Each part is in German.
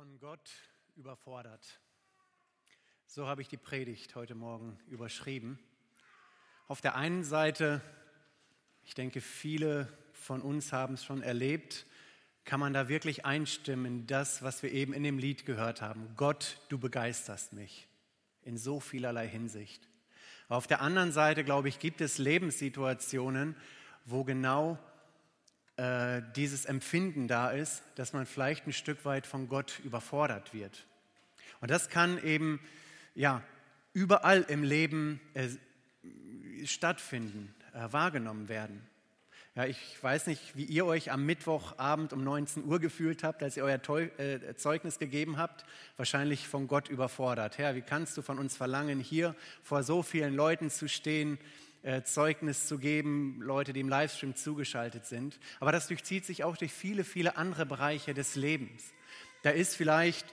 Von Gott überfordert. So habe ich die Predigt heute Morgen überschrieben. Auf der einen Seite, ich denke, viele von uns haben es schon erlebt, kann man da wirklich einstimmen in das, was wir eben in dem Lied gehört haben. Gott, du begeisterst mich in so vielerlei Hinsicht. Auf der anderen Seite, glaube ich, gibt es Lebenssituationen, wo genau äh, dieses Empfinden da ist, dass man vielleicht ein Stück weit von Gott überfordert wird. Und das kann eben ja, überall im Leben äh, stattfinden, äh, wahrgenommen werden. Ja, ich weiß nicht, wie ihr euch am Mittwochabend um 19 Uhr gefühlt habt, als ihr euer Teu äh, Zeugnis gegeben habt. Wahrscheinlich von Gott überfordert. Herr, wie kannst du von uns verlangen, hier vor so vielen Leuten zu stehen, äh, Zeugnis zu geben, Leute, die im Livestream zugeschaltet sind. Aber das durchzieht sich auch durch viele, viele andere Bereiche des Lebens. Da ist vielleicht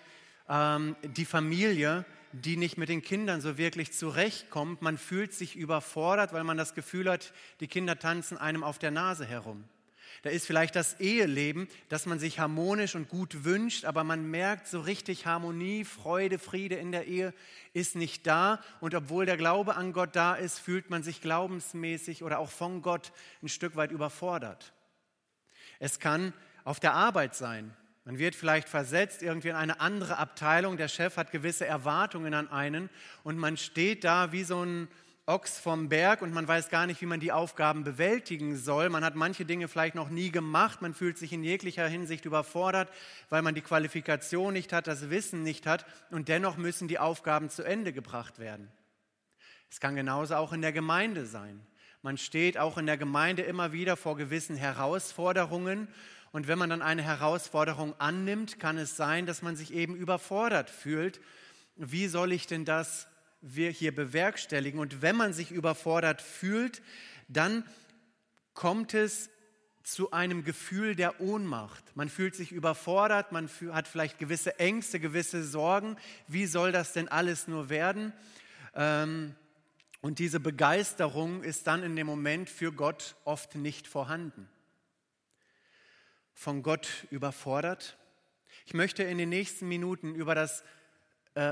ähm, die Familie, die nicht mit den Kindern so wirklich zurechtkommt. Man fühlt sich überfordert, weil man das Gefühl hat, die Kinder tanzen einem auf der Nase herum. Da ist vielleicht das Eheleben, das man sich harmonisch und gut wünscht, aber man merkt so richtig Harmonie, Freude, Friede in der Ehe ist nicht da. Und obwohl der Glaube an Gott da ist, fühlt man sich glaubensmäßig oder auch von Gott ein Stück weit überfordert. Es kann auf der Arbeit sein. Man wird vielleicht versetzt irgendwie in eine andere Abteilung. Der Chef hat gewisse Erwartungen an einen und man steht da wie so ein Ochs vom Berg und man weiß gar nicht, wie man die Aufgaben bewältigen soll. Man hat manche Dinge vielleicht noch nie gemacht. Man fühlt sich in jeglicher Hinsicht überfordert, weil man die Qualifikation nicht hat, das Wissen nicht hat und dennoch müssen die Aufgaben zu Ende gebracht werden. Es kann genauso auch in der Gemeinde sein. Man steht auch in der Gemeinde immer wieder vor gewissen Herausforderungen und wenn man dann eine Herausforderung annimmt, kann es sein, dass man sich eben überfordert fühlt. Wie soll ich denn das wir hier bewerkstelligen. Und wenn man sich überfordert fühlt, dann kommt es zu einem Gefühl der Ohnmacht. Man fühlt sich überfordert, man hat vielleicht gewisse Ängste, gewisse Sorgen. Wie soll das denn alles nur werden? Ähm, und diese Begeisterung ist dann in dem Moment für Gott oft nicht vorhanden. Von Gott überfordert. Ich möchte in den nächsten Minuten über das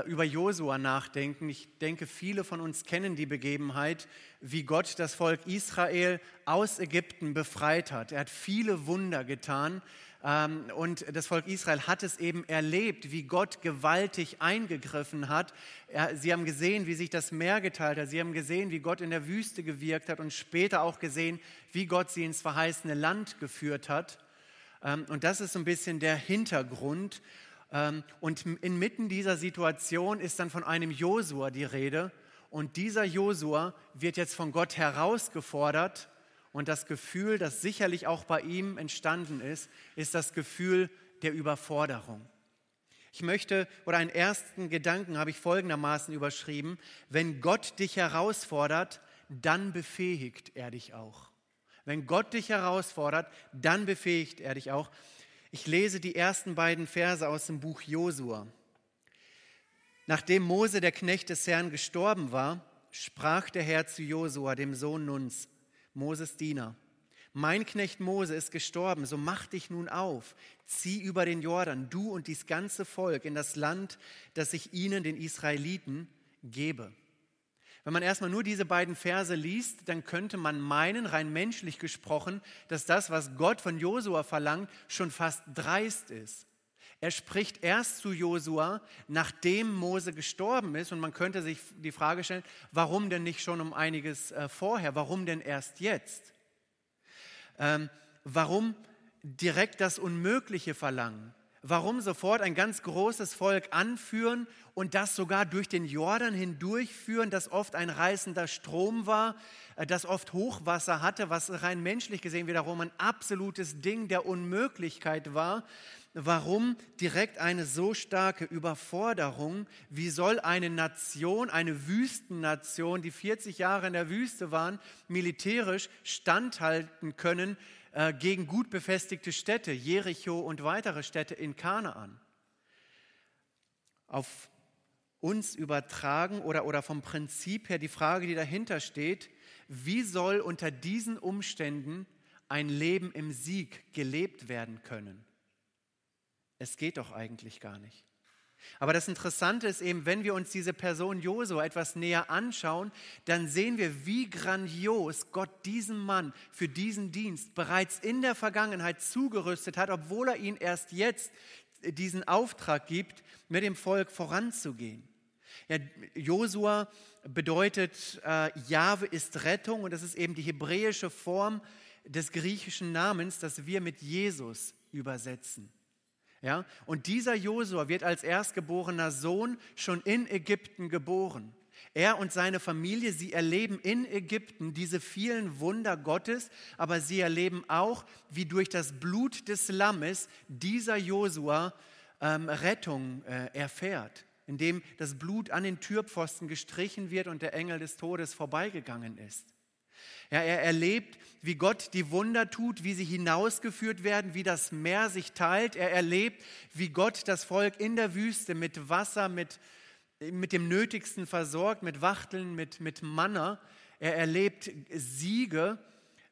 über Josua nachdenken. Ich denke, viele von uns kennen die Begebenheit, wie Gott das Volk Israel aus Ägypten befreit hat. Er hat viele Wunder getan ähm, und das Volk Israel hat es eben erlebt, wie Gott gewaltig eingegriffen hat. Sie haben gesehen, wie sich das Meer geteilt hat. Sie haben gesehen, wie Gott in der Wüste gewirkt hat und später auch gesehen, wie Gott sie ins verheißene Land geführt hat. Ähm, und das ist so ein bisschen der Hintergrund. Ähm, und inmitten dieser Situation ist dann von einem Josua die Rede. Und dieser Josua wird jetzt von Gott herausgefordert. Und das Gefühl, das sicherlich auch bei ihm entstanden ist, ist das Gefühl der Überforderung. Ich möchte, oder einen ersten Gedanken habe ich folgendermaßen überschrieben, wenn Gott dich herausfordert, dann befähigt er dich auch. Wenn Gott dich herausfordert, dann befähigt er dich auch. Ich lese die ersten beiden Verse aus dem Buch Josua. Nachdem Mose, der Knecht des Herrn, gestorben war, sprach der Herr zu Josua, dem Sohn Nuns, Moses Diener. Mein Knecht Mose ist gestorben, so mach dich nun auf, zieh über den Jordan, du und dies ganze Volk, in das Land, das ich ihnen, den Israeliten, gebe. Wenn man erstmal nur diese beiden Verse liest, dann könnte man meinen, rein menschlich gesprochen, dass das, was Gott von Josua verlangt, schon fast dreist ist. Er spricht erst zu Josua, nachdem Mose gestorben ist. Und man könnte sich die Frage stellen, warum denn nicht schon um einiges äh, vorher? Warum denn erst jetzt? Ähm, warum direkt das Unmögliche verlangen? Warum sofort ein ganz großes Volk anführen und das sogar durch den Jordan hindurchführen, das oft ein reißender Strom war, äh, das oft Hochwasser hatte, was rein menschlich gesehen wiederum ein absolutes Ding der Unmöglichkeit war. Warum direkt eine so starke Überforderung? Wie soll eine Nation, eine Wüstennation, die 40 Jahre in der Wüste waren, militärisch standhalten können äh, gegen gut befestigte Städte, Jericho und weitere Städte in Kanaan? Auf uns übertragen oder, oder vom Prinzip her die Frage, die dahinter steht, wie soll unter diesen Umständen ein Leben im Sieg gelebt werden können? es geht doch eigentlich gar nicht. Aber das Interessante ist eben, wenn wir uns diese Person Josua etwas näher anschauen, dann sehen wir, wie grandios Gott diesen Mann für diesen Dienst bereits in der Vergangenheit zugerüstet hat, obwohl er ihn erst jetzt diesen Auftrag gibt, mit dem Volk voranzugehen. Ja, Josua bedeutet, äh, Jahwe ist Rettung und das ist eben die hebräische Form des griechischen Namens, das wir mit Jesus übersetzen. Ja? Und dieser Josua wird als erstgeborener Sohn schon in Ägypten geboren. Er und seine Familie, sie erleben in Ägypten diese vielen Wunder Gottes, aber sie erleben auch, wie durch das Blut des Lammes dieser Josua ähm, Rettung äh, erfährt, indem das Blut an den Türpfosten gestrichen wird und der Engel des Todes vorbeigegangen ist. Ja, er erlebt, wie Gott die Wunder tut, wie sie hinausgeführt werden, wie das Meer sich teilt. Er erlebt, wie Gott das Volk in der Wüste mit Wasser, mit, mit dem Nötigsten versorgt, mit Wachteln, mit, mit Manna. Er erlebt Siege,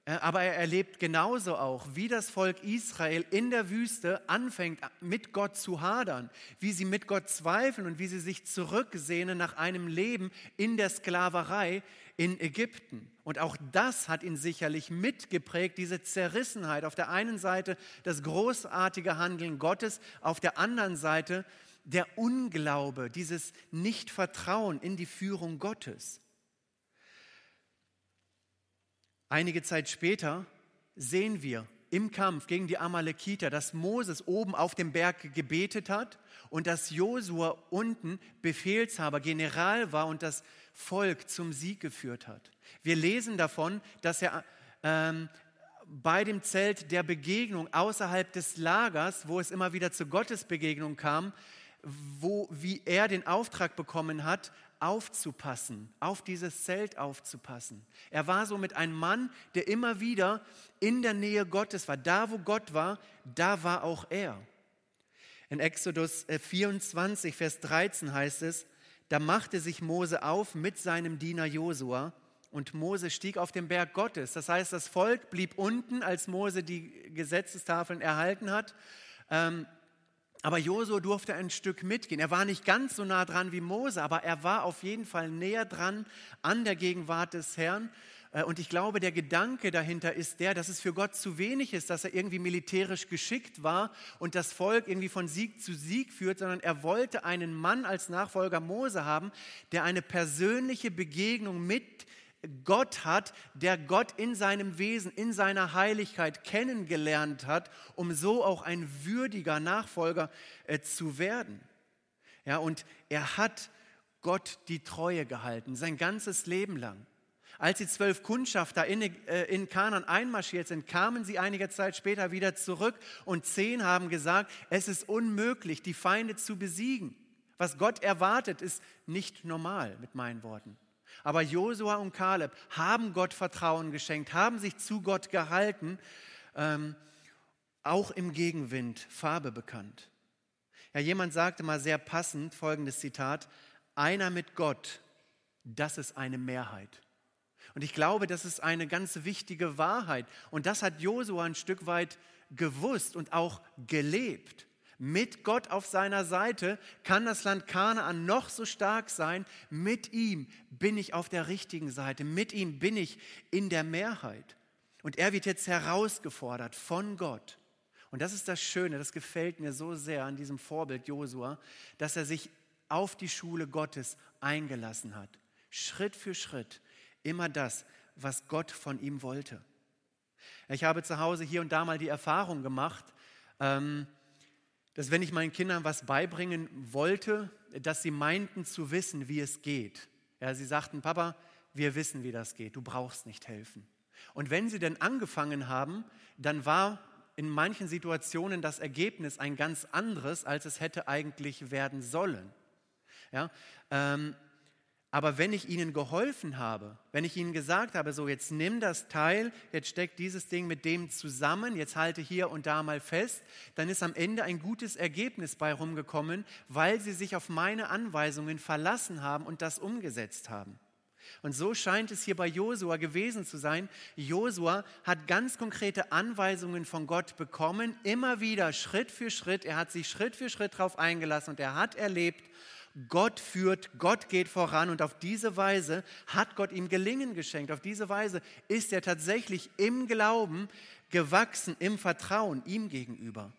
äh, aber er erlebt genauso auch, wie das Volk Israel in der Wüste anfängt, mit Gott zu hadern, wie sie mit Gott zweifeln und wie sie sich zurücksehnen nach einem Leben in der Sklaverei, in Ägypten. Und auch das hat ihn sicherlich mitgeprägt, diese Zerrissenheit. Auf der einen Seite das großartige Handeln Gottes, auf der anderen Seite der Unglaube, dieses Nichtvertrauen in die Führung Gottes. Einige Zeit später sehen wir im Kampf gegen die Amalekiter, dass Moses oben auf dem Berg gebetet hat und dass Josua unten Befehlshaber, General war und das Volk zum Sieg geführt hat. Wir lesen davon, dass er ähm, bei dem Zelt der Begegnung außerhalb des Lagers, wo es immer wieder zu Gottesbegegnung kam, wo, wie er den Auftrag bekommen hat, aufzupassen, auf dieses Zelt aufzupassen. Er war somit ein Mann, der immer wieder in der Nähe Gottes war. Da, wo Gott war, da war auch er. In Exodus 24, äh, Vers 13 heißt es, da machte sich Mose auf mit seinem Diener Josua und Mose stieg auf den Berg Gottes. Das heißt, das Volk blieb unten, als Mose die Gesetzestafeln erhalten hat. Ähm, aber Josua durfte ein Stück mitgehen. Er war nicht ganz so nah dran wie Mose, aber er war auf jeden Fall näher dran an der Gegenwart des Herrn. Äh, und ich glaube, der Gedanke dahinter ist der, dass es für Gott zu wenig ist, dass er irgendwie militärisch geschickt war und das Volk irgendwie von Sieg zu Sieg führt, sondern er wollte einen Mann als Nachfolger Mose haben, der eine persönliche Begegnung mit Gott hat, der Gott in seinem Wesen, in seiner Heiligkeit kennengelernt hat, um so auch ein würdiger Nachfolger äh, zu werden. Ja, und er hat Gott die Treue gehalten, sein ganzes Leben lang. Als die zwölf Kundschafter in, äh, in Kanan einmarschiert sind, kamen sie einige Zeit später wieder zurück und zehn haben gesagt, es ist unmöglich, die Feinde zu besiegen. Was Gott erwartet, ist nicht normal, mit meinen Worten. Aber Josua und Kaleb haben Gott Vertrauen geschenkt, haben sich zu Gott gehalten, ähm, auch im Gegenwind Farbe bekannt. Ja, jemand sagte mal sehr passend folgendes Zitat: Einer mit Gott, das ist eine Mehrheit. Und ich glaube, das ist eine ganz wichtige Wahrheit. Und das hat Josua ein Stück weit gewusst und auch gelebt. Mit Gott auf seiner Seite kann das Land Kanaan noch so stark sein. Mit ihm bin ich auf der richtigen Seite. Mit ihm bin ich in der Mehrheit. Und er wird jetzt herausgefordert von Gott. Und das ist das Schöne, das gefällt mir so sehr an diesem Vorbild Josua, dass er sich auf die Schule Gottes eingelassen hat. Schritt für Schritt immer das, was Gott von ihm wollte. Ich habe zu Hause hier und da mal die Erfahrung gemacht, ähm, dass wenn ich meinen Kindern was beibringen wollte, dass sie meinten zu wissen, wie es geht. Ja, sie sagten, Papa, wir wissen, wie das geht, du brauchst nicht helfen. Und wenn sie dann angefangen haben, dann war in manchen Situationen das Ergebnis ein ganz anderes, als es hätte eigentlich werden sollen. Ja, ähm, aber wenn ich ihnen geholfen habe, wenn ich ihnen gesagt habe, so jetzt nimm das Teil, jetzt steckt dieses Ding mit dem zusammen, jetzt halte hier und da mal fest, dann ist am Ende ein gutes Ergebnis bei rumgekommen, weil sie sich auf meine Anweisungen verlassen haben und das umgesetzt haben. Und so scheint es hier bei Josua gewesen zu sein. Josua hat ganz konkrete Anweisungen von Gott bekommen, immer wieder Schritt für Schritt. Er hat sich Schritt für Schritt darauf eingelassen und er hat erlebt, Gott führt, Gott geht voran und auf diese Weise hat Gott ihm Gelingen geschenkt. Auf diese Weise ist er tatsächlich im Glauben gewachsen, im Vertrauen ihm gegenüber.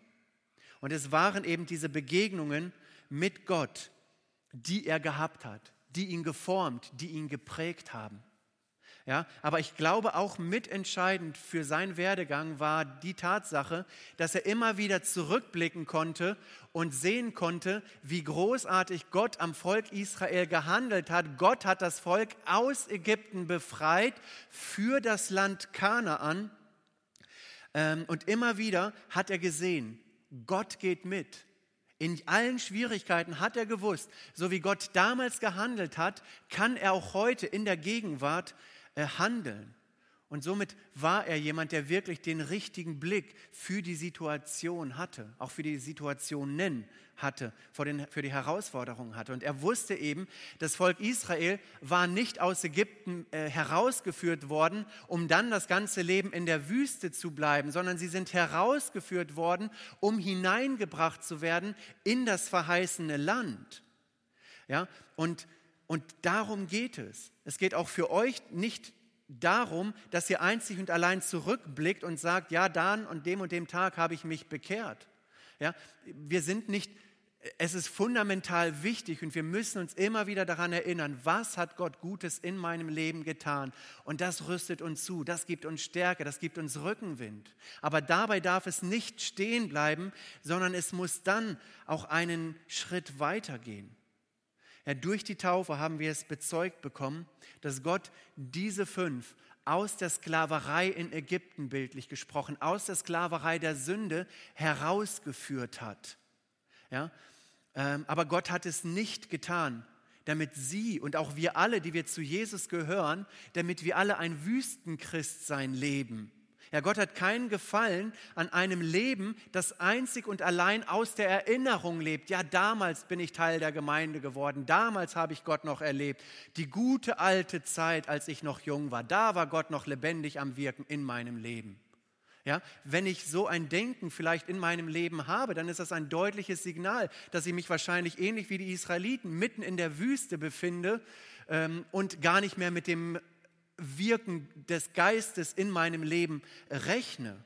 Und es waren eben diese Begegnungen mit Gott, die er gehabt hat die ihn geformt, die ihn geprägt haben. Ja, aber ich glaube auch mitentscheidend für seinen Werdegang war die Tatsache, dass er immer wieder zurückblicken konnte und sehen konnte, wie großartig Gott am Volk Israel gehandelt hat. Gott hat das Volk aus Ägypten befreit für das Land Kanaan. Ähm, und immer wieder hat er gesehen, Gott geht mit. In allen Schwierigkeiten hat er gewusst, so wie Gott damals gehandelt hat, kann er auch heute in der Gegenwart handeln. Und somit war er jemand, der wirklich den richtigen Blick für die Situation hatte, auch für die Situationen hatte, für die Herausforderungen hatte. Und er wusste eben, das Volk Israel war nicht aus Ägypten äh, herausgeführt worden, um dann das ganze Leben in der Wüste zu bleiben, sondern sie sind herausgeführt worden, um hineingebracht zu werden in das verheißene Land. Ja, und, und darum geht es. Es geht auch für euch nicht darum, dass ihr einzig und allein zurückblickt und sagt, ja, dann und dem und dem Tag habe ich mich bekehrt. Ja, wir sind nicht, es ist fundamental wichtig und wir müssen uns immer wieder daran erinnern, was hat Gott Gutes in meinem Leben getan. Und das rüstet uns zu, das gibt uns Stärke, das gibt uns Rückenwind. Aber dabei darf es nicht stehen bleiben, sondern es muss dann auch einen Schritt weitergehen. Ja, durch die Taufe haben wir es bezeugt bekommen, dass Gott diese fünf aus der Sklaverei in Ägypten bildlich gesprochen, aus der Sklaverei der Sünde herausgeführt hat. Ja? Ähm, aber Gott hat es nicht getan, damit sie und auch wir alle, die wir zu Jesus gehören, damit wir alle ein Wüstenchristsein leben. Ja, Gott hat keinen Gefallen an einem Leben, das einzig und allein aus der Erinnerung lebt. Ja, damals bin ich Teil der Gemeinde geworden. Damals habe ich Gott noch erlebt. Die gute alte Zeit, als ich noch jung war. Da war Gott noch lebendig am Wirken in meinem Leben. Ja, wenn ich so ein Denken vielleicht in meinem Leben habe, dann ist das ein deutliches Signal, dass ich mich wahrscheinlich ähnlich wie die Israeliten mitten in der Wüste befinde ähm, und gar nicht mehr mit dem Wirken des Geistes in meinem Leben rechne.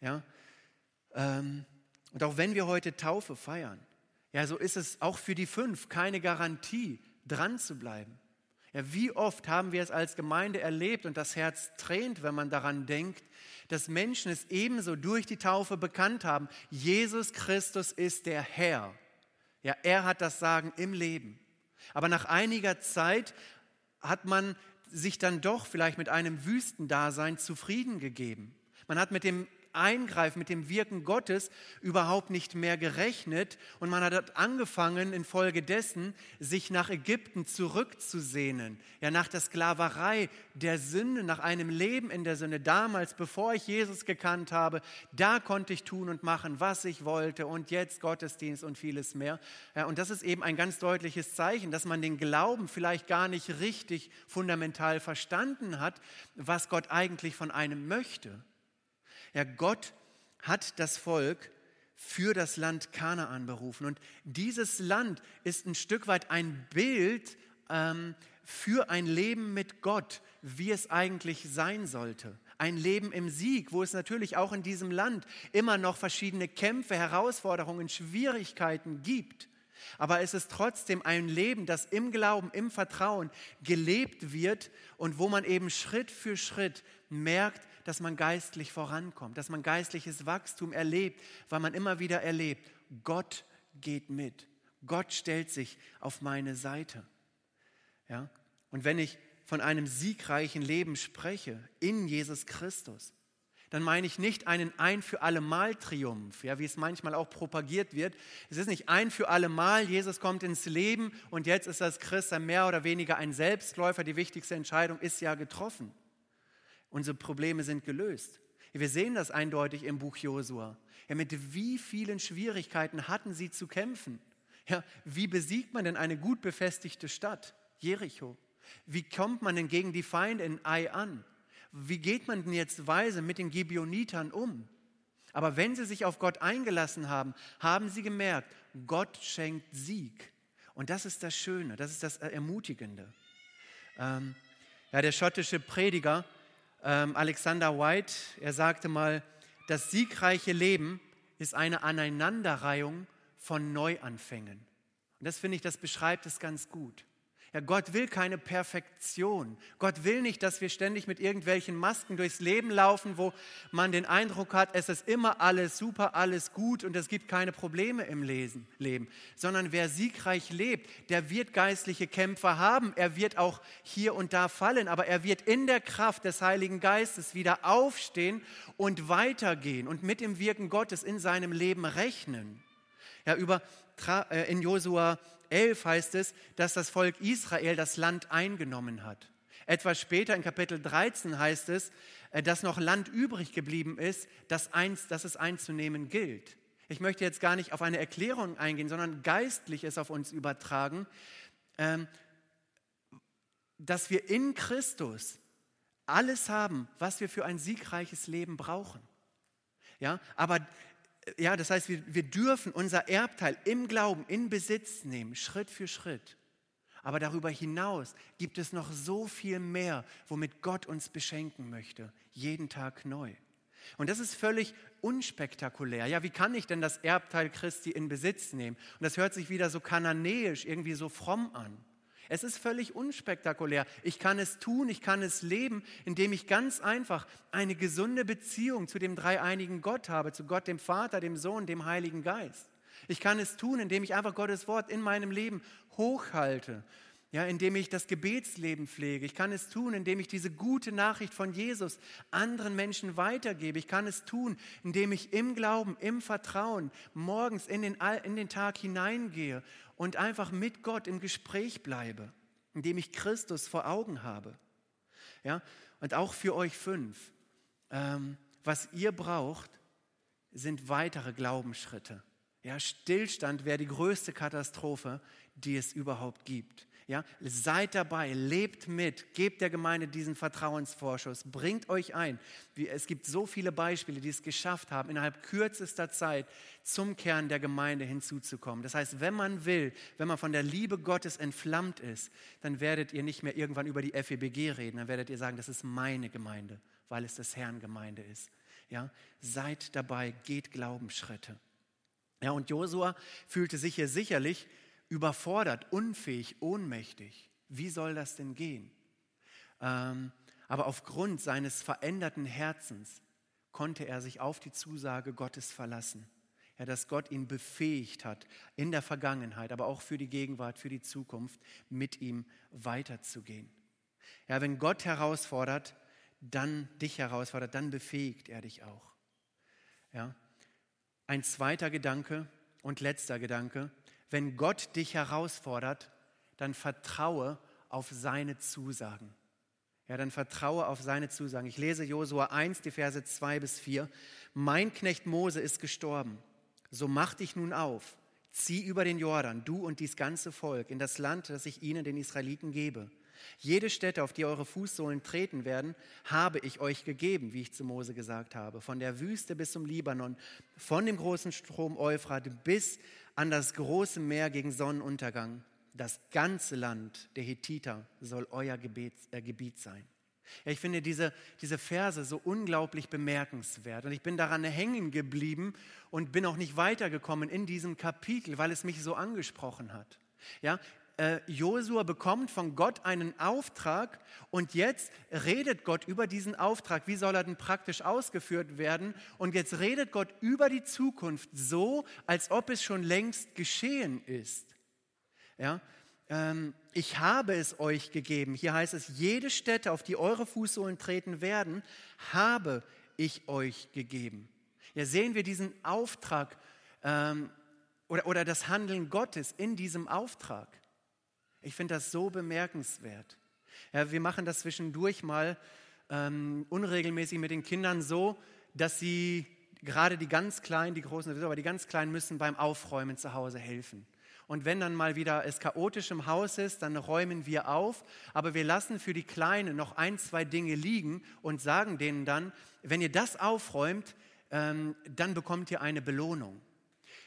Ja? Ähm, und auch wenn wir heute Taufe feiern, ja, so ist es auch für die fünf keine Garantie, dran zu bleiben. Ja, wie oft haben wir es als Gemeinde erlebt und das Herz tränt, wenn man daran denkt, dass Menschen es ebenso durch die Taufe bekannt haben. Jesus Christus ist der Herr. Ja, er hat das Sagen im Leben. Aber nach einiger Zeit hat man sich dann doch vielleicht mit einem Wüstendasein zufrieden gegeben. Man hat mit dem Eingreifen, mit dem Wirken Gottes überhaupt nicht mehr gerechnet und man hat angefangen, infolgedessen sich nach Ägypten zurückzusehnen, ja nach der Sklaverei der Sünde, nach einem Leben in der Sünde. Damals, bevor ich Jesus gekannt habe, da konnte ich tun und machen, was ich wollte und jetzt Gottesdienst und vieles mehr. Ja, und das ist eben ein ganz deutliches Zeichen, dass man den Glauben vielleicht gar nicht richtig fundamental verstanden hat, was Gott eigentlich von einem möchte. Ja, Gott hat das Volk für das Land Kanaan berufen. Und dieses Land ist ein Stück weit ein Bild ähm, für ein Leben mit Gott, wie es eigentlich sein sollte. Ein Leben im Sieg, wo es natürlich auch in diesem Land immer noch verschiedene Kämpfe, Herausforderungen, Schwierigkeiten gibt. Aber es ist trotzdem ein Leben, das im Glauben, im Vertrauen gelebt wird und wo man eben Schritt für Schritt merkt, dass man geistlich vorankommt, dass man geistliches Wachstum erlebt, weil man immer wieder erlebt, Gott geht mit. Gott stellt sich auf meine Seite. Ja? Und wenn ich von einem siegreichen Leben spreche in Jesus Christus, dann meine ich nicht einen ein für alle Mal Triumph, ja, wie es manchmal auch propagiert wird. Es ist nicht ein für alle Mal, Jesus kommt ins Leben und jetzt ist das Christ mehr oder weniger ein Selbstläufer. Die wichtigste Entscheidung ist ja getroffen. Unsere Probleme sind gelöst. Wir sehen das eindeutig im Buch Josua. Ja, mit wie vielen Schwierigkeiten hatten sie zu kämpfen? Ja, wie besiegt man denn eine gut befestigte Stadt, Jericho? Wie kommt man denn gegen die Feinde in Ai an? Wie geht man denn jetzt weise mit den Gibeonitern um? Aber wenn sie sich auf Gott eingelassen haben, haben sie gemerkt, Gott schenkt Sieg. Und das ist das Schöne, das ist das Ermutigende. Ähm, ja, der schottische Prediger Alexander White, er sagte mal, das siegreiche Leben ist eine Aneinanderreihung von Neuanfängen. Und das finde ich, das beschreibt es ganz gut. Ja, Gott will keine Perfektion. Gott will nicht, dass wir ständig mit irgendwelchen Masken durchs Leben laufen, wo man den Eindruck hat, es ist immer alles super, alles gut und es gibt keine Probleme im Lesen, Leben. Sondern wer siegreich lebt, der wird geistliche Kämpfe haben. Er wird auch hier und da fallen, aber er wird in der Kraft des Heiligen Geistes wieder aufstehen und weitergehen und mit dem Wirken Gottes in seinem Leben rechnen. Ja, über, äh, in Josua 11 heißt es, dass das Volk Israel das Land eingenommen hat. Etwas später in Kapitel 13 heißt es, äh, dass noch Land übrig geblieben ist, das, eins, das es einzunehmen gilt. Ich möchte jetzt gar nicht auf eine Erklärung eingehen, sondern geistlich es auf uns übertragen, ähm, dass wir in Christus alles haben, was wir für ein siegreiches Leben brauchen. Ja, aber ja, das heißt, wir, wir dürfen unser Erbteil im Glauben in Besitz nehmen, Schritt für Schritt. Aber darüber hinaus gibt es noch so viel mehr, womit Gott uns beschenken möchte, jeden Tag neu. Und das ist völlig unspektakulär. Ja, wie kann ich denn das Erbteil Christi in Besitz nehmen? Und das hört sich wieder so kananäisch, irgendwie so fromm an. Es ist völlig unspektakulär. Ich kann es tun, ich kann es leben, indem ich ganz einfach eine gesunde Beziehung zu dem dreieinigen Gott habe, zu Gott, dem Vater, dem Sohn, dem Heiligen Geist. Ich kann es tun, indem ich einfach Gottes Wort in meinem Leben hochhalte, ja, indem ich das Gebetsleben pflege. Ich kann es tun, indem ich diese gute Nachricht von Jesus anderen Menschen weitergebe. Ich kann es tun, indem ich im Glauben, im Vertrauen morgens in den, in den Tag hineingehe und einfach mit Gott im Gespräch bleibe, indem ich Christus vor Augen habe. Ja? Und auch für euch fünf, ähm, was ihr braucht, sind weitere Glaubensschritte. Ja, Stillstand wäre die größte Katastrophe, die es überhaupt gibt. Ja, seid dabei, lebt mit, gebt der Gemeinde diesen Vertrauensvorschuss, bringt euch ein. Es gibt so viele Beispiele, die es geschafft haben, innerhalb kürzester Zeit zum Kern der Gemeinde hinzuzukommen. Das heißt, wenn man will, wenn man von der Liebe Gottes entflammt ist, dann werdet ihr nicht mehr irgendwann über die FEBG reden, dann werdet ihr sagen, das ist meine Gemeinde, weil es des Herrn Gemeinde ist. Ja, seid dabei, geht Glaubensschritte. Ja, und Josua fühlte sich hier sicherlich überfordert, unfähig, ohnmächtig. Wie soll das denn gehen? Ähm, aber aufgrund seines veränderten Herzens konnte er sich auf die Zusage Gottes verlassen. Ja, dass Gott ihn befähigt hat, in der Vergangenheit, aber auch für die Gegenwart, für die Zukunft, mit ihm weiterzugehen. Ja, wenn Gott herausfordert, dann dich herausfordert, dann befähigt er dich auch. Ja. Ein zweiter Gedanke und letzter Gedanke, wenn Gott dich herausfordert, dann vertraue auf seine Zusagen. Ja, dann vertraue auf seine Zusagen. Ich lese Josua 1, die Verse 2 bis 4. Mein Knecht Mose ist gestorben. So mach dich nun auf, zieh über den Jordan, du und dies ganze Volk, in das Land, das ich ihnen, den Israeliten, gebe. Jede Stätte, auf die eure Fußsohlen treten werden, habe ich euch gegeben, wie ich zu Mose gesagt habe. Von der Wüste bis zum Libanon, von dem großen Strom Euphrat bis an das große Meer gegen Sonnenuntergang. Das ganze Land der Hethiter soll euer Gebet, äh, Gebiet sein. Ja, ich finde diese, diese Verse so unglaublich bemerkenswert und ich bin daran hängen geblieben und bin auch nicht weitergekommen in diesem Kapitel, weil es mich so angesprochen hat. Ja, äh, Josua bekommt von Gott einen Auftrag und jetzt redet Gott über diesen Auftrag. Wie soll er denn praktisch ausgeführt werden? Und jetzt redet Gott über die Zukunft so, als ob es schon längst geschehen ist. Ja, ähm, ich habe es euch gegeben. Hier heißt es, jede Stätte, auf die eure Fußsohlen treten werden, habe ich euch gegeben. Ja, sehen wir diesen Auftrag ähm, oder, oder das Handeln Gottes in diesem Auftrag. Ich finde das so bemerkenswert. Ja, wir machen das zwischendurch mal ähm, unregelmäßig mit den Kindern so, dass sie gerade die ganz Kleinen, die Großen, aber die ganz Kleinen müssen beim Aufräumen zu Hause helfen. Und wenn dann mal wieder es chaotisch im Haus ist, dann räumen wir auf. Aber wir lassen für die Kleinen noch ein, zwei Dinge liegen und sagen denen dann, wenn ihr das aufräumt, ähm, dann bekommt ihr eine Belohnung.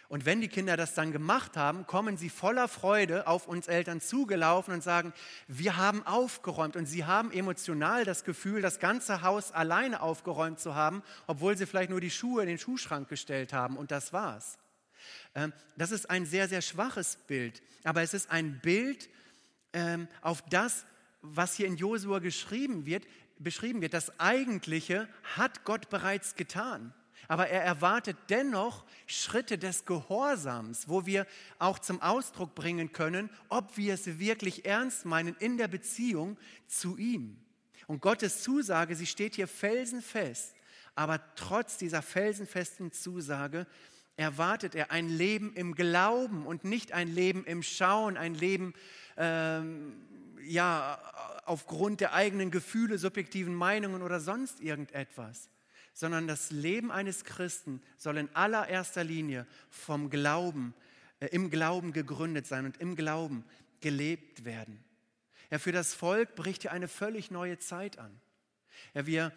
Und wenn die Kinder das dann gemacht haben, kommen sie voller Freude auf uns Eltern zugelaufen und sagen, wir haben aufgeräumt. Und sie haben emotional das Gefühl, das ganze Haus alleine aufgeräumt zu haben, obwohl sie vielleicht nur die Schuhe in den Schuhschrank gestellt haben. Und das war's. Ähm, das ist ein sehr, sehr schwaches Bild. Aber es ist ein Bild ähm, auf das, was hier in Josua geschrieben wird, beschrieben wird. Das Eigentliche hat Gott bereits getan. Aber er erwartet dennoch Schritte des Gehorsams, wo wir auch zum Ausdruck bringen können, ob wir es wirklich ernst meinen in der Beziehung zu ihm. Und Gottes Zusage, sie steht hier felsenfest. Aber trotz dieser felsenfesten Zusage erwartet er ein Leben im Glauben und nicht ein Leben im Schauen, ein Leben ähm, ja, aufgrund der eigenen Gefühle, subjektiven Meinungen oder sonst irgendetwas, sondern das Leben eines Christen soll in allererster Linie vom Glauben, äh, im Glauben gegründet sein und im Glauben gelebt werden. Ja, für das Volk bricht hier eine völlig neue Zeit an. Ja, wir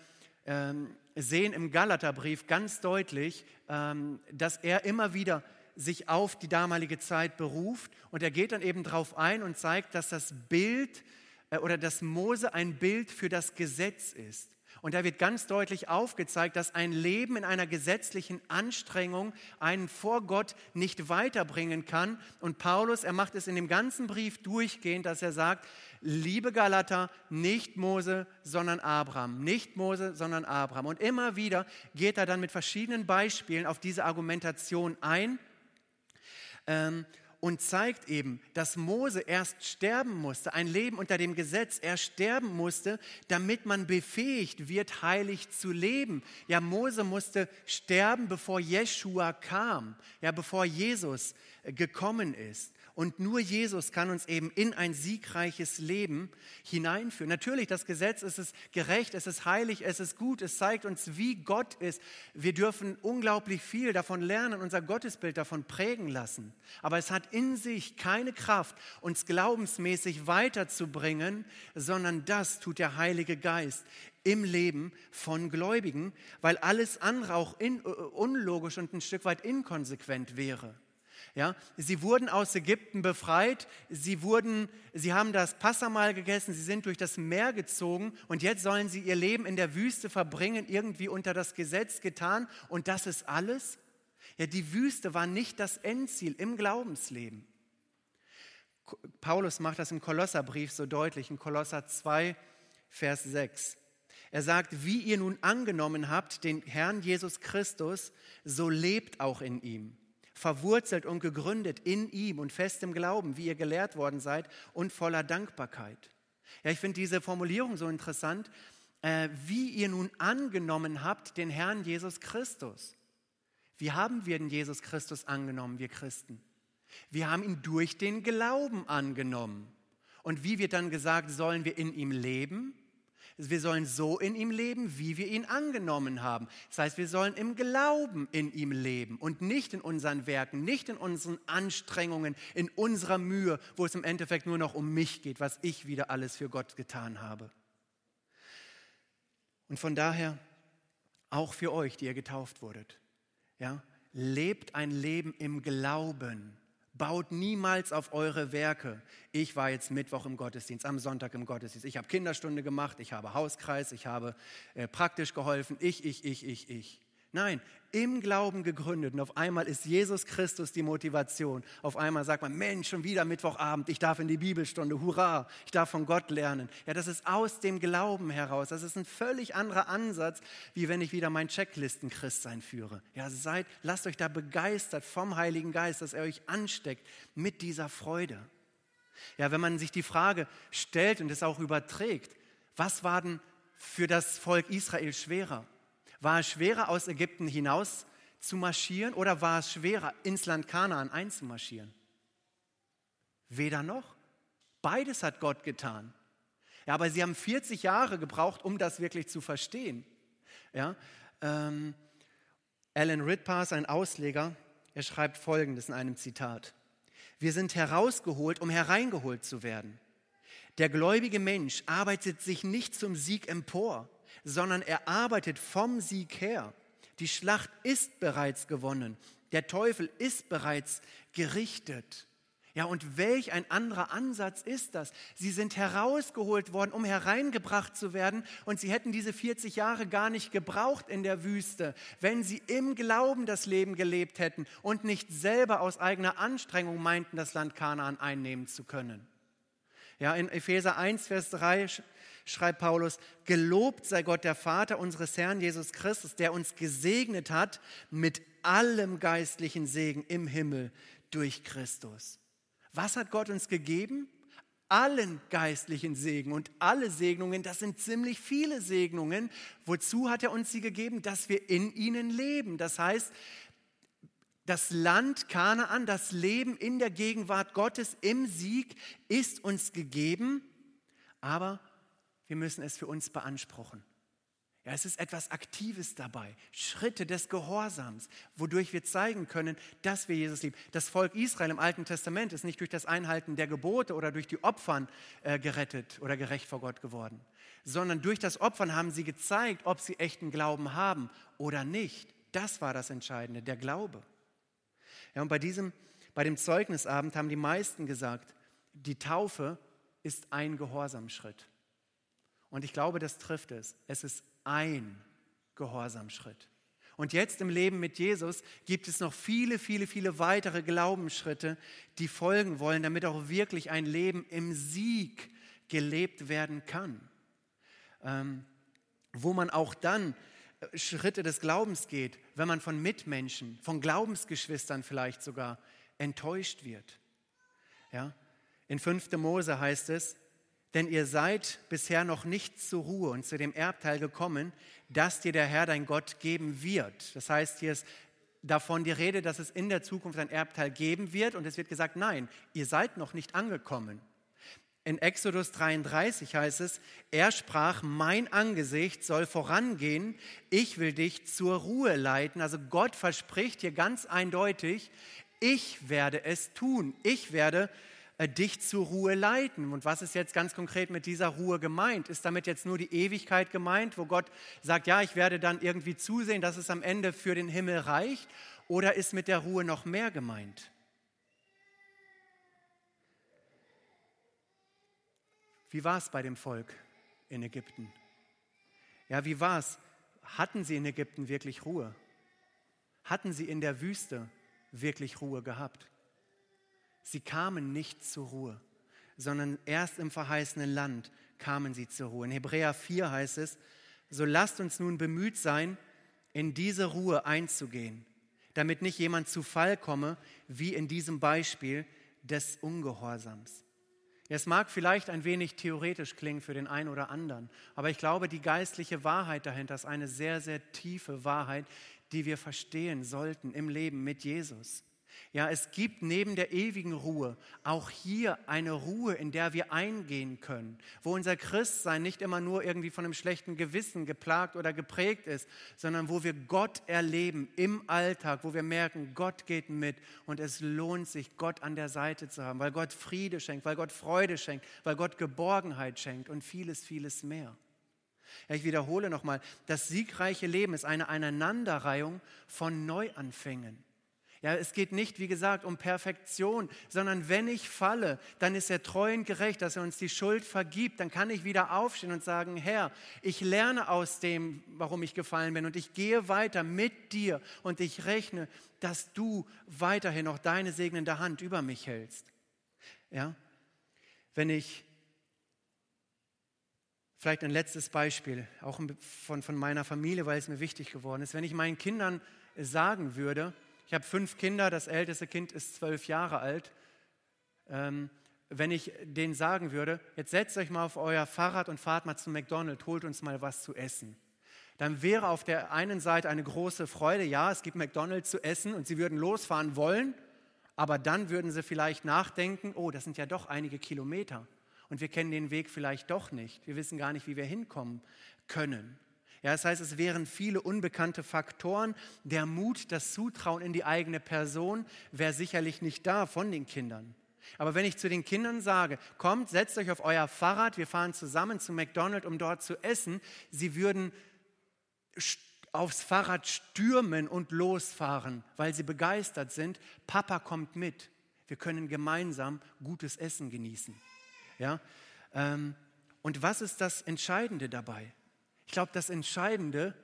ähm, sehen im Galaterbrief ganz deutlich, ähm, dass er immer wieder sich auf die damalige Zeit beruft und er geht dann eben darauf ein und zeigt, dass das Bild äh, oder dass Mose ein Bild für das Gesetz ist. Und da wird ganz deutlich aufgezeigt, dass ein Leben in einer gesetzlichen Anstrengung einen vor Gott nicht weiterbringen kann. Und Paulus, er macht es in dem ganzen Brief durchgehend, dass er sagt, liebe Galater, nicht Mose, sondern Abraham. Nicht Mose, sondern Abraham. Und immer wieder geht er dann mit verschiedenen Beispielen auf diese Argumentation ein. Ähm, und zeigt eben, dass Mose erst sterben musste, ein Leben unter dem Gesetz, er sterben musste, damit man befähigt wird, heilig zu leben. Ja, Mose musste sterben, bevor Jeshua kam, ja, bevor Jesus gekommen ist. Und nur Jesus kann uns eben in ein siegreiches Leben hineinführen. Natürlich, das Gesetz es ist gerecht, es ist heilig, es ist gut, es zeigt uns, wie Gott ist. Wir dürfen unglaublich viel davon lernen, unser Gottesbild davon prägen lassen. Aber es hat in sich keine Kraft, uns glaubensmäßig weiterzubringen, sondern das tut der Heilige Geist im Leben von Gläubigen, weil alles andere auch in, uh, unlogisch und ein Stück weit inkonsequent wäre. Ja, sie wurden aus Ägypten befreit, sie, wurden, sie haben das Passamal gegessen, sie sind durch das Meer gezogen und jetzt sollen sie ihr Leben in der Wüste verbringen, irgendwie unter das Gesetz getan und das ist alles? Ja, die Wüste war nicht das Endziel im Glaubensleben. Paulus macht das im Kolosserbrief so deutlich, in Kolosser 2, Vers 6. Er sagt, wie ihr nun angenommen habt den Herrn Jesus Christus, so lebt auch in ihm verwurzelt und gegründet in ihm und fest im Glauben, wie ihr gelehrt worden seid und voller Dankbarkeit. Ja, ich finde diese Formulierung so interessant, äh, wie ihr nun angenommen habt den Herrn Jesus Christus. Wie haben wir den Jesus Christus angenommen, wir Christen? Wir haben ihn durch den Glauben angenommen. Und wie wird dann gesagt, sollen wir in ihm leben? Wir sollen so in ihm leben, wie wir ihn angenommen haben. Das heißt, wir sollen im Glauben in ihm leben und nicht in unseren Werken, nicht in unseren Anstrengungen, in unserer Mühe, wo es im Endeffekt nur noch um mich geht, was ich wieder alles für Gott getan habe. Und von daher auch für euch, die ihr getauft wurdet, ja, lebt ein Leben im Glauben Baut niemals auf eure Werke. Ich war jetzt Mittwoch im Gottesdienst, am Sonntag im Gottesdienst. Ich habe Kinderstunde gemacht, ich habe Hauskreis, ich habe äh, praktisch geholfen. Ich, ich, ich, ich, ich. Nein, im Glauben gegründet. Und auf einmal ist Jesus Christus die Motivation. Auf einmal sagt man, Mensch, schon wieder Mittwochabend, ich darf in die Bibelstunde, hurra, ich darf von Gott lernen. Ja, das ist aus dem Glauben heraus. Das ist ein völlig anderer Ansatz, wie wenn ich wieder mein Checklisten-Christsein führe. Ja, seid, lasst euch da begeistert vom Heiligen Geist, dass er euch ansteckt mit dieser Freude. Ja, wenn man sich die Frage stellt und es auch überträgt, was war denn für das Volk Israel schwerer? War es schwerer, aus Ägypten hinaus zu marschieren oder war es schwerer, ins Land Kanaan einzumarschieren? Weder noch. Beides hat Gott getan. Ja, aber sie haben 40 Jahre gebraucht, um das wirklich zu verstehen. Ja, ähm, Alan Ridpass, ein Ausleger, er schreibt Folgendes in einem Zitat. Wir sind herausgeholt, um hereingeholt zu werden. Der gläubige Mensch arbeitet sich nicht zum Sieg empor, sondern er arbeitet vom Sieg her. Die Schlacht ist bereits gewonnen. Der Teufel ist bereits gerichtet. Ja, und welch ein anderer Ansatz ist das? Sie sind herausgeholt worden, um hereingebracht zu werden, und sie hätten diese 40 Jahre gar nicht gebraucht in der Wüste, wenn sie im Glauben das Leben gelebt hätten und nicht selber aus eigener Anstrengung meinten, das Land Kanaan einnehmen zu können. Ja, in Epheser 1, Vers 3 schreibt Paulus, gelobt sei Gott der Vater unseres Herrn Jesus Christus, der uns gesegnet hat mit allem geistlichen Segen im Himmel durch Christus. Was hat Gott uns gegeben? Allen geistlichen Segen und alle Segnungen, das sind ziemlich viele Segnungen. Wozu hat er uns sie gegeben? Dass wir in ihnen leben. Das heißt, das Land Kanaan, das Leben in der Gegenwart Gottes im Sieg ist uns gegeben, aber wir müssen es für uns beanspruchen. Ja, es ist etwas Aktives dabei, Schritte des Gehorsams, wodurch wir zeigen können, dass wir Jesus lieben. Das Volk Israel im Alten Testament ist nicht durch das Einhalten der Gebote oder durch die Opfern äh, gerettet oder gerecht vor Gott geworden, sondern durch das Opfern haben sie gezeigt, ob sie echten Glauben haben oder nicht. Das war das Entscheidende, der Glaube. Ja, und bei, diesem, bei dem Zeugnisabend haben die meisten gesagt, die Taufe ist ein Gehorsamschritt. Und ich glaube, das trifft es. Es ist ein Gehorsamschritt. Und jetzt im Leben mit Jesus gibt es noch viele, viele, viele weitere Glaubensschritte, die folgen wollen, damit auch wirklich ein Leben im Sieg gelebt werden kann. Ähm, wo man auch dann äh, Schritte des Glaubens geht, wenn man von Mitmenschen, von Glaubensgeschwistern vielleicht sogar enttäuscht wird. Ja? In 5. Mose heißt es, denn ihr seid bisher noch nicht zur Ruhe und zu dem Erbteil gekommen, das dir der Herr dein Gott geben wird. Das heißt, hier ist davon die Rede, dass es in der Zukunft ein Erbteil geben wird und es wird gesagt, nein, ihr seid noch nicht angekommen. In Exodus 33 heißt es, er sprach, mein Angesicht soll vorangehen, ich will dich zur Ruhe leiten. Also Gott verspricht hier ganz eindeutig, ich werde es tun, ich werde äh, dich zur Ruhe leiten. Und was ist jetzt ganz konkret mit dieser Ruhe gemeint? Ist damit jetzt nur die Ewigkeit gemeint, wo Gott sagt, ja, ich werde dann irgendwie zusehen, dass es am Ende für den Himmel reicht? Oder ist mit der Ruhe noch mehr gemeint? Wie war es bei dem Volk in Ägypten? Ja, wie war es? Hatten sie in Ägypten wirklich Ruhe? Hatten sie in der Wüste wirklich Ruhe gehabt? Sie kamen nicht zur Ruhe, sondern erst im verheißenen Land kamen sie zur Ruhe. In Hebräer 4 heißt es, so lasst uns nun bemüht sein, in diese Ruhe einzugehen, damit nicht jemand zu Fall komme, wie in diesem Beispiel des Ungehorsams. Es mag vielleicht ein wenig theoretisch klingen für den einen oder anderen, aber ich glaube, die geistliche Wahrheit dahinter ist eine sehr, sehr tiefe Wahrheit, die wir verstehen sollten im Leben mit Jesus. Ja, es gibt neben der ewigen Ruhe auch hier eine Ruhe, in der wir eingehen können, wo unser Christsein nicht immer nur irgendwie von einem schlechten Gewissen geplagt oder geprägt ist, sondern wo wir Gott erleben im Alltag, wo wir merken, Gott geht mit und es lohnt sich, Gott an der Seite zu haben, weil Gott Friede schenkt, weil Gott Freude schenkt, weil Gott Geborgenheit schenkt und vieles, vieles mehr. Ja, ich wiederhole nochmal, das siegreiche Leben ist eine Aneinanderreihung von Neuanfängen. Ja, es geht nicht, wie gesagt, um Perfektion, sondern wenn ich falle, dann ist er treu und gerecht, dass er uns die Schuld vergibt. Dann kann ich wieder aufstehen und sagen, Herr, ich lerne aus dem, warum ich gefallen bin und ich gehe weiter mit dir und ich rechne, dass du weiterhin noch deine segnende Hand über mich hältst. Ja, wenn ich Vielleicht ein letztes Beispiel, auch von, von meiner Familie, weil es mir wichtig geworden ist. Wenn ich meinen Kindern sagen würde, ich habe fünf Kinder, das älteste Kind ist zwölf Jahre alt. Ähm, wenn ich denen sagen würde, jetzt setzt euch mal auf euer Fahrrad und fahrt mal zum McDonald's, holt uns mal was zu essen. Dann wäre auf der einen Seite eine große Freude, ja, es gibt McDonald's zu essen und sie würden losfahren wollen, aber dann würden sie vielleicht nachdenken, oh, das sind ja doch einige Kilometer und wir kennen den Weg vielleicht doch nicht. Wir wissen gar nicht, wie wir hinkommen können. Ja, das heißt, es wären viele unbekannte Faktoren. Der Mut, das Zutrauen in die eigene Person wäre sicherlich nicht da von den Kindern. Aber wenn ich zu den Kindern sage, kommt, setzt euch auf euer Fahrrad, wir fahren zusammen zu McDonald's, um dort zu essen, sie würden aufs Fahrrad stürmen und losfahren, weil sie begeistert sind. Papa kommt mit. Wir können gemeinsam gutes Essen genießen. Ja? Ähm, und was ist das Entscheidende dabei? Ich glaube, das Entscheidende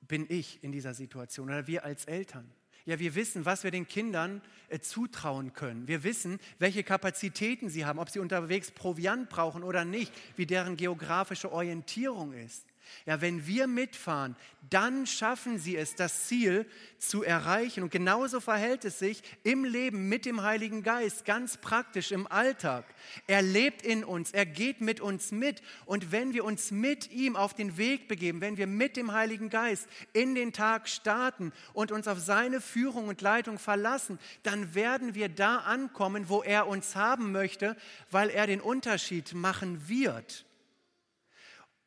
bin ich in dieser Situation oder wir als Eltern. Ja, wir wissen, was wir den Kindern äh, zutrauen können. Wir wissen, welche Kapazitäten sie haben, ob sie unterwegs Proviant brauchen oder nicht, wie deren geografische Orientierung ist. Ja, wenn wir mitfahren, dann schaffen sie es, das Ziel zu erreichen. Und genauso verhält es sich im Leben mit dem Heiligen Geist, ganz praktisch im Alltag. Er lebt in uns, er geht mit uns mit. Und wenn wir uns mit ihm auf den Weg begeben, wenn wir mit dem Heiligen Geist in den Tag starten und uns auf seine Führung und Leitung verlassen, dann werden wir da ankommen, wo er uns haben möchte, weil er den Unterschied machen wird.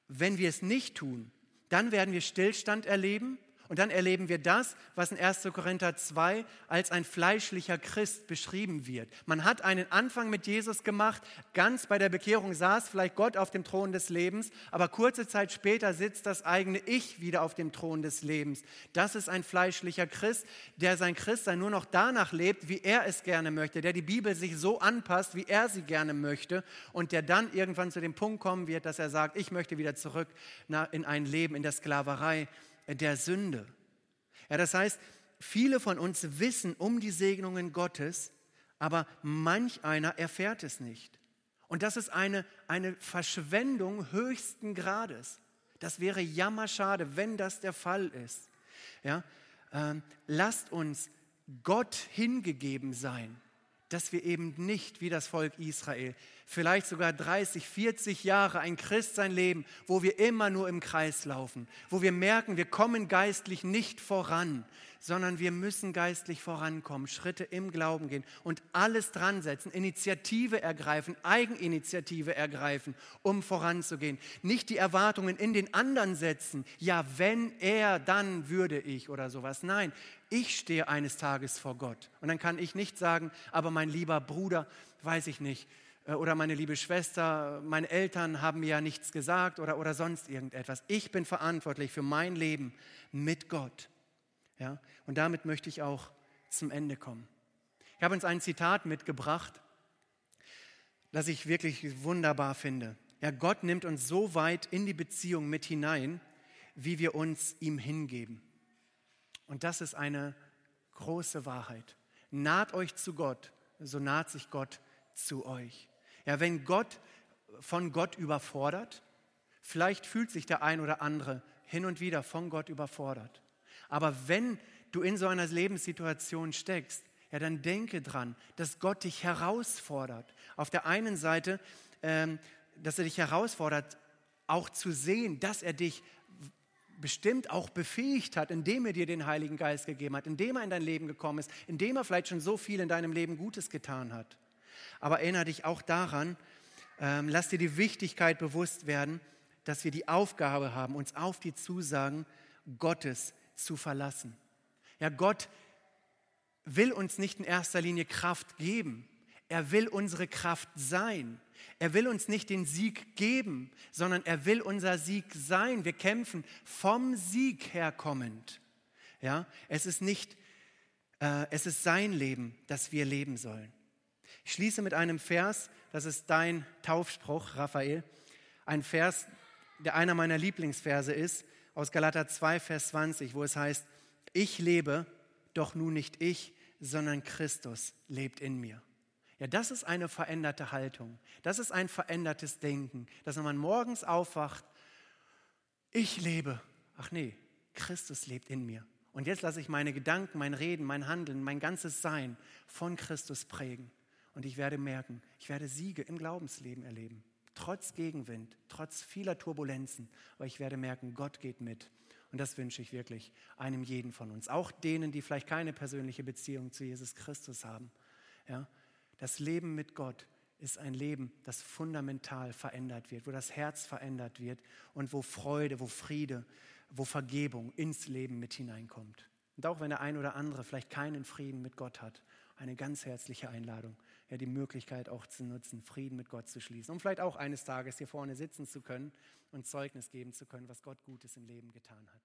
Wenn wir es nicht tun, dann werden wir Stillstand erleben und dann erleben wir das, was in 1. Korinther 2 als ein fleischlicher Christ beschrieben wird. Man hat einen Anfang mit Jesus gemacht, ganz bei der Bekehrung saß vielleicht Gott auf dem Thron des Lebens, aber kurze Zeit später sitzt das eigene Ich wieder auf dem Thron des Lebens. Das ist ein fleischlicher Christ, der sein Christsein nur noch danach lebt, wie er es gerne möchte, der die Bibel sich so anpasst, wie er sie gerne möchte und der dann irgendwann zu dem Punkt kommen wird, dass er sagt, ich möchte wieder zurück in ein Leben in der Sklaverei der Sünde. Ja, das heißt, viele von uns wissen um die Segnungen Gottes, aber manch einer erfährt es nicht. Und das ist eine, eine Verschwendung höchsten Grades. Das wäre jammerschade, wenn das der Fall ist. Ja, ähm, lasst uns Gott hingegeben sein dass wir eben nicht wie das Volk Israel, vielleicht sogar 30, 40 Jahre ein Christ sein Leben, wo wir immer nur im Kreis laufen, wo wir merken, wir kommen geistlich nicht voran, sondern wir müssen geistlich vorankommen, Schritte im Glauben gehen und alles dran setzen, Initiative ergreifen, Eigeninitiative ergreifen, um voranzugehen. Nicht die Erwartungen in den anderen setzen, ja, wenn er, dann würde ich oder sowas. Nein, ich stehe eines Tages vor Gott. Und dann kann ich nicht sagen, aber mein lieber Bruder, weiß ich nicht, oder meine liebe Schwester, meine Eltern haben mir ja nichts gesagt oder, oder sonst irgendetwas. Ich bin verantwortlich für mein Leben mit Gott. Ja? Und damit möchte ich auch zum Ende kommen. Ich habe uns ein Zitat mitgebracht, das ich wirklich wunderbar finde. Ja, Gott nimmt uns so weit in die Beziehung mit hinein, wie wir uns ihm hingeben. Und das ist eine große Wahrheit. Naht euch zu Gott, so naht sich Gott zu euch. Ja, wenn Gott von Gott überfordert, vielleicht fühlt sich der ein oder andere hin und wieder von Gott überfordert. Aber wenn du in so einer Lebenssituation steckst, ja, dann denke dran, dass Gott dich herausfordert. Auf der einen Seite, ähm, dass er dich herausfordert, auch zu sehen, dass er dich bestimmt auch befähigt hat, indem er dir den Heiligen Geist gegeben hat, indem er in dein Leben gekommen ist, indem er vielleicht schon so viel in deinem Leben Gutes getan hat. Aber erinnere dich auch daran, ähm, lass dir die Wichtigkeit bewusst werden, dass wir die Aufgabe haben, uns auf die Zusagen Gottes zu verlassen. Ja, Gott will uns nicht in erster Linie Kraft geben, er will unsere Kraft sein. Er will uns nicht den Sieg geben, sondern er will unser Sieg sein. Wir kämpfen vom Sieg herkommend. Ja, es ist nicht, äh, es ist sein Leben, das wir leben sollen. Ich schließe mit einem Vers, das ist dein Taufspruch, Raphael. Ein Vers, der einer meiner Lieblingsverse ist, aus Galater 2, Vers 20, wo es heißt, ich lebe, doch nun nicht ich, sondern Christus lebt in mir. Ja, das ist eine veränderte Haltung. Das ist ein verändertes Denken, dass wenn man morgens aufwacht, ich lebe. Ach nee, Christus lebt in mir. Und jetzt lasse ich meine Gedanken, mein Reden, mein Handeln, mein ganzes Sein von Christus prägen. Und ich werde merken, ich werde Siege im Glaubensleben erleben. Trotz Gegenwind, trotz vieler Turbulenzen. Aber ich werde merken, Gott geht mit. Und das wünsche ich wirklich einem jeden von uns. Auch denen, die vielleicht keine persönliche Beziehung zu Jesus Christus haben. Ja, das Leben mit Gott ist ein Leben, das fundamental verändert wird, wo das Herz verändert wird und wo Freude, wo Friede, wo Vergebung ins Leben mit hineinkommt. Und auch wenn der ein oder andere vielleicht keinen Frieden mit Gott hat, eine ganz herzliche Einladung, ja, die Möglichkeit auch zu nutzen, Frieden mit Gott zu schließen, um vielleicht auch eines Tages hier vorne sitzen zu können und Zeugnis geben zu können, was Gott Gutes im Leben getan hat.